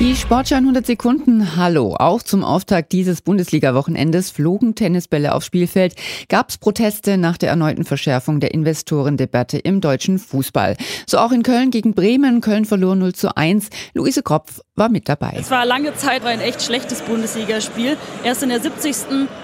Die Sportschau in 100 Sekunden. Hallo. Auch zum Auftakt dieses Bundesliga-Wochenendes flogen Tennisbälle aufs Spielfeld. Gab es Proteste nach der erneuten Verschärfung der Investorendebatte im deutschen Fußball. So auch in Köln gegen Bremen. Köln verlor 0 zu 1. Luise Kropf war mit dabei. Es war lange Zeit ein echt schlechtes Bundesligaspiel. Erst in der 70.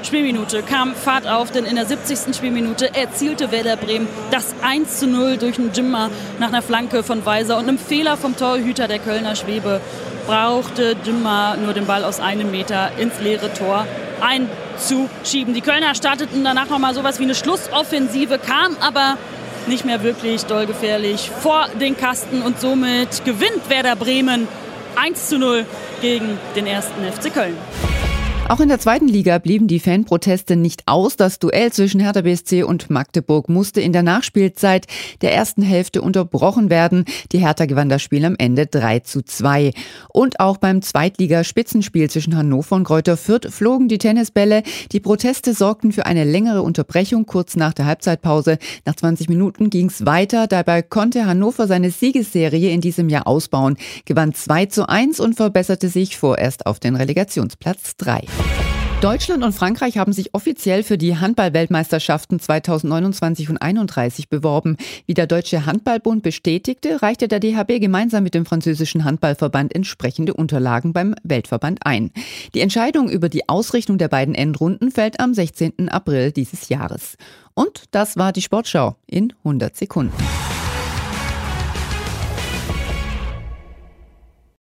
Spielminute kam Fahrt auf, denn in der 70. Spielminute erzielte Werder Bremen das 1 zu 0 durch einen Jimmer nach einer Flanke von Weiser und einem Fehler vom Torhüter der Kölner Schwebe brauchte Dümmer nur den Ball aus einem Meter ins leere Tor einzuschieben. Die Kölner starteten danach nochmal sowas wie eine Schlussoffensive, kam aber nicht mehr wirklich doll gefährlich vor den Kasten und somit gewinnt Werder Bremen 1 zu 0 gegen den ersten FC Köln. Auch in der zweiten Liga blieben die Fanproteste nicht aus. Das Duell zwischen Hertha BSC und Magdeburg musste in der Nachspielzeit der ersten Hälfte unterbrochen werden. Die Hertha gewann das Spiel am Ende 3 zu 2. Und auch beim Zweitliga-Spitzenspiel zwischen Hannover und Kräuter Fürth flogen die Tennisbälle. Die Proteste sorgten für eine längere Unterbrechung kurz nach der Halbzeitpause. Nach 20 Minuten ging es weiter. Dabei konnte Hannover seine Siegesserie in diesem Jahr ausbauen, gewann 2 zu 1 und verbesserte sich vorerst auf den Relegationsplatz 3. Deutschland und Frankreich haben sich offiziell für die Handball-Weltmeisterschaften 2029 und 31 beworben. Wie der Deutsche Handballbund bestätigte, reichte der DHB gemeinsam mit dem französischen Handballverband entsprechende Unterlagen beim Weltverband ein. Die Entscheidung über die Ausrichtung der beiden Endrunden fällt am 16. April dieses Jahres. Und das war die Sportschau in 100 Sekunden.